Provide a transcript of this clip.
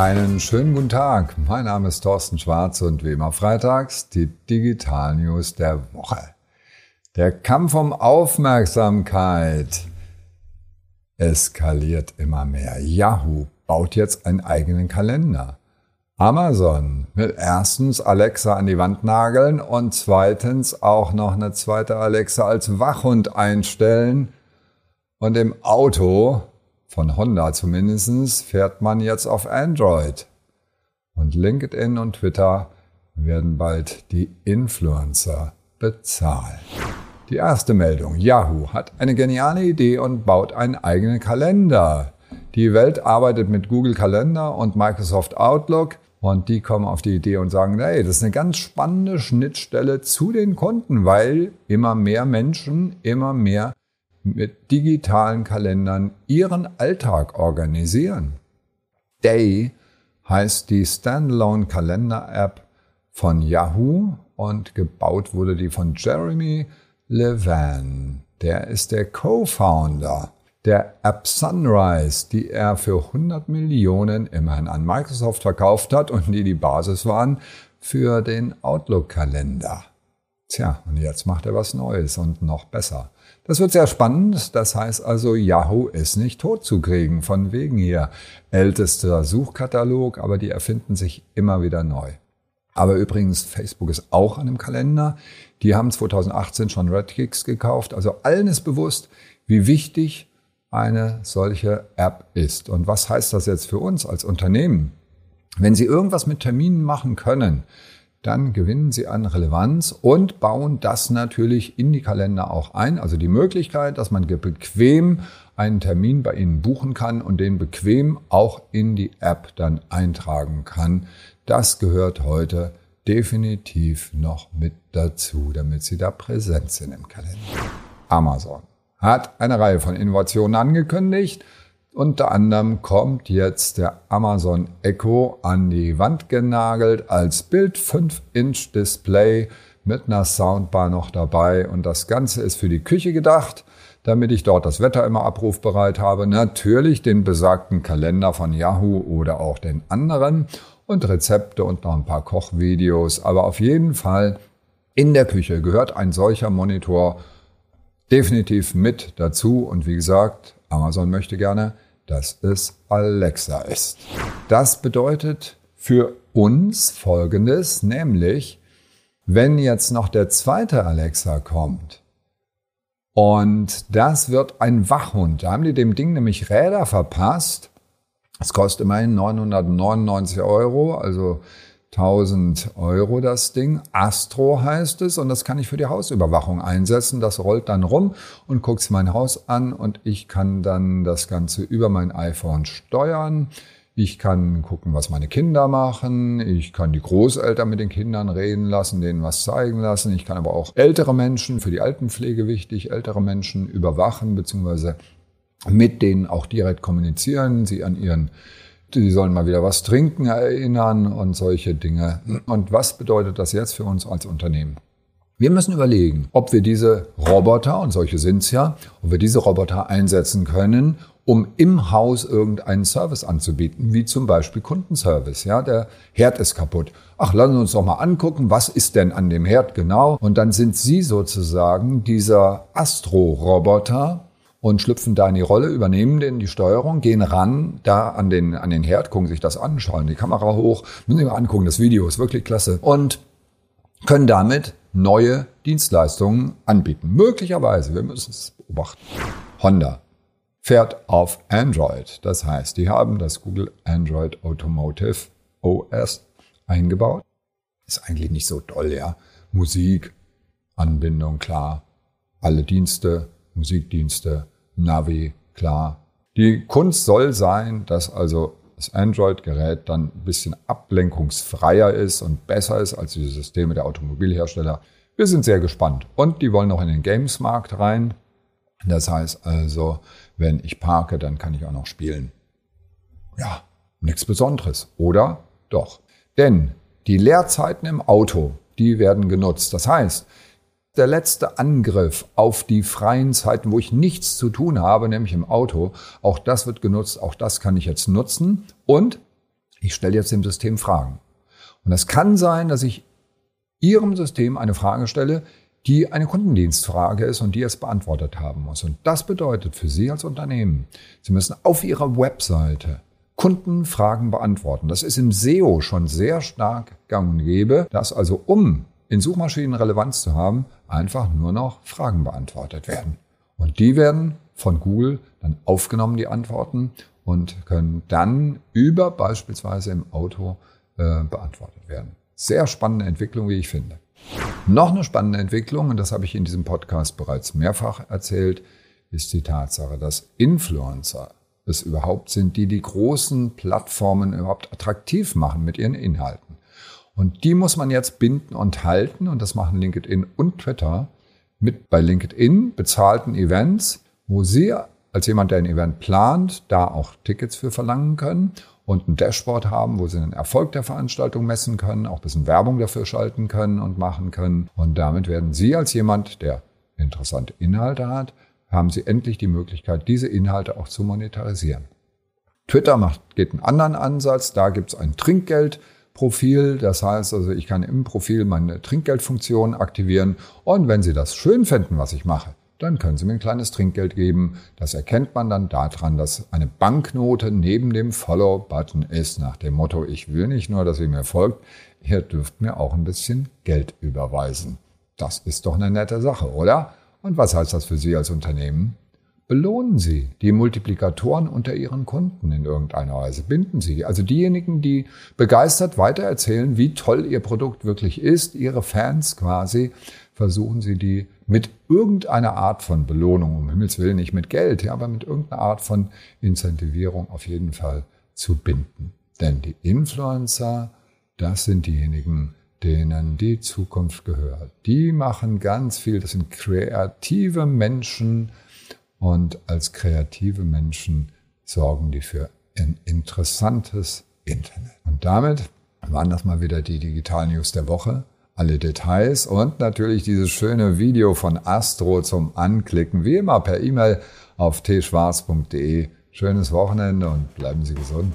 Einen schönen guten Tag. Mein Name ist Thorsten Schwarz und wie immer freitags die Digital News der Woche. Der Kampf um Aufmerksamkeit eskaliert immer mehr. Yahoo baut jetzt einen eigenen Kalender. Amazon will erstens Alexa an die Wand nageln und zweitens auch noch eine zweite Alexa als Wachhund einstellen. Und im Auto, von Honda zumindest, fährt man jetzt auf Android. Und LinkedIn und Twitter werden bald die Influencer bezahlen. Die erste Meldung. Yahoo hat eine geniale Idee und baut einen eigenen Kalender. Die Welt arbeitet mit Google Kalender und Microsoft Outlook und die kommen auf die Idee und sagen, hey, das ist eine ganz spannende Schnittstelle zu den Kunden, weil immer mehr Menschen immer mehr mit digitalen Kalendern ihren Alltag organisieren. Day heißt die Standalone Kalender App von Yahoo und gebaut wurde die von Jeremy Levan. Der ist der Co-Founder der App Sunrise, die er für 100 Millionen immerhin an Microsoft verkauft hat und die die Basis waren für den Outlook-Kalender. Tja, und jetzt macht er was Neues und noch besser. Das wird sehr spannend. Das heißt also, Yahoo ist nicht tot zu kriegen. Von wegen hier ältester Suchkatalog, aber die erfinden sich immer wieder neu. Aber übrigens, Facebook ist auch an dem Kalender. Die haben 2018 schon Redkicks gekauft. Also allen ist bewusst, wie wichtig eine solche App ist. Und was heißt das jetzt für uns als Unternehmen? Wenn Sie irgendwas mit Terminen machen können, dann gewinnen Sie an Relevanz und bauen das natürlich in die Kalender auch ein. Also die Möglichkeit, dass man bequem einen Termin bei Ihnen buchen kann und den bequem auch in die App dann eintragen kann. Das gehört heute definitiv noch mit dazu, damit Sie da präsent sind im Kalender. Amazon hat eine Reihe von Innovationen angekündigt. Unter anderem kommt jetzt der Amazon Echo an die Wand genagelt als Bild 5-Inch Display mit einer Soundbar noch dabei. Und das Ganze ist für die Küche gedacht, damit ich dort das Wetter immer abrufbereit habe. Natürlich den besagten Kalender von Yahoo oder auch den anderen und Rezepte und noch ein paar Kochvideos. Aber auf jeden Fall in der Küche gehört ein solcher Monitor definitiv mit dazu. Und wie gesagt, Amazon möchte gerne, dass es Alexa ist. Das bedeutet für uns Folgendes, nämlich, wenn jetzt noch der zweite Alexa kommt, und das wird ein Wachhund. Da haben die dem Ding nämlich Räder verpasst. Es kostet immerhin 999 Euro, also 1000 Euro das Ding. Astro heißt es und das kann ich für die Hausüberwachung einsetzen. Das rollt dann rum und guckt mein Haus an und ich kann dann das Ganze über mein iPhone steuern. Ich kann gucken, was meine Kinder machen. Ich kann die Großeltern mit den Kindern reden lassen, denen was zeigen lassen. Ich kann aber auch ältere Menschen, für die Altenpflege wichtig, ältere Menschen überwachen, beziehungsweise mit denen auch direkt kommunizieren, sie an ihren die sollen mal wieder was trinken erinnern und solche Dinge. Und was bedeutet das jetzt für uns als Unternehmen? Wir müssen überlegen, ob wir diese Roboter, und solche sind's ja, ob wir diese Roboter einsetzen können, um im Haus irgendeinen Service anzubieten, wie zum Beispiel Kundenservice. Ja, der Herd ist kaputt. Ach, lassen Sie uns doch mal angucken, was ist denn an dem Herd genau? Und dann sind Sie sozusagen dieser Astro-Roboter, und schlüpfen da in die Rolle, übernehmen den die Steuerung, gehen ran, da an den, an den Herd, gucken sich das an, schauen die Kamera hoch, müssen sich mal angucken, das Video ist wirklich klasse und können damit neue Dienstleistungen anbieten. Möglicherweise, wir müssen es beobachten. Honda fährt auf Android. Das heißt, die haben das Google Android Automotive OS eingebaut. Ist eigentlich nicht so toll, ja. Musik, Anbindung, klar. Alle Dienste, Musikdienste, Navi, klar. Die Kunst soll sein, dass also das Android-Gerät dann ein bisschen ablenkungsfreier ist und besser ist als die Systeme der Automobilhersteller. Wir sind sehr gespannt. Und die wollen noch in den Games-Markt rein. Das heißt also, wenn ich parke, dann kann ich auch noch spielen. Ja, nichts Besonderes. Oder? Doch. Denn die Leerzeiten im Auto, die werden genutzt. Das heißt, der letzte Angriff auf die freien Zeiten, wo ich nichts zu tun habe, nämlich im Auto. Auch das wird genutzt, auch das kann ich jetzt nutzen. Und Ich stelle jetzt dem System Fragen. Und es kann sein, dass ich Ihrem System eine Frage stelle, die eine Kundendienstfrage ist und die es beantwortet haben muss. Und das bedeutet für Sie als Unternehmen, Sie müssen auf Ihrer Webseite Kundenfragen beantworten. Das ist im SEO schon sehr stark gang und gäbe, dass also um in Suchmaschinen Relevanz zu haben, einfach nur noch Fragen beantwortet werden. Und die werden von Google dann aufgenommen, die Antworten, und können dann über beispielsweise im Auto äh, beantwortet werden. Sehr spannende Entwicklung, wie ich finde. Noch eine spannende Entwicklung, und das habe ich in diesem Podcast bereits mehrfach erzählt, ist die Tatsache, dass Influencer es überhaupt sind, die die großen Plattformen überhaupt attraktiv machen mit ihren Inhalten. Und die muss man jetzt binden und halten, und das machen LinkedIn und Twitter mit bei LinkedIn bezahlten Events, wo Sie als jemand, der ein Event plant, da auch Tickets für verlangen können und ein Dashboard haben, wo Sie den Erfolg der Veranstaltung messen können, auch ein bisschen Werbung dafür schalten können und machen können. Und damit werden Sie als jemand, der interessante Inhalte hat, haben Sie endlich die Möglichkeit, diese Inhalte auch zu monetarisieren. Twitter macht, geht einen anderen Ansatz. Da gibt es ein Trinkgeldprofil. Das heißt also, ich kann im Profil meine Trinkgeldfunktion aktivieren. Und wenn Sie das schön finden, was ich mache, dann können Sie mir ein kleines Trinkgeld geben. Das erkennt man dann daran, dass eine Banknote neben dem Follow-Button ist, nach dem Motto, ich will nicht nur, dass ihr mir folgt, ihr dürft mir auch ein bisschen Geld überweisen. Das ist doch eine nette Sache, oder? Und was heißt das für Sie als Unternehmen? Belohnen Sie die Multiplikatoren unter Ihren Kunden in irgendeiner Weise. Binden Sie, also diejenigen, die begeistert weitererzählen, wie toll Ihr Produkt wirklich ist, Ihre Fans quasi, versuchen Sie die mit irgendeiner Art von Belohnung, um Himmels Willen nicht mit Geld, ja, aber mit irgendeiner Art von Incentivierung auf jeden Fall zu binden. Denn die Influencer, das sind diejenigen, denen die Zukunft gehört. Die machen ganz viel, das sind kreative Menschen und als kreative Menschen sorgen die für ein interessantes Internet. Und damit waren das mal wieder die Digital News der Woche. Alle Details und natürlich dieses schöne Video von Astro zum Anklicken, wie immer per E-Mail auf tschwarz.de. Schönes Wochenende und bleiben Sie gesund.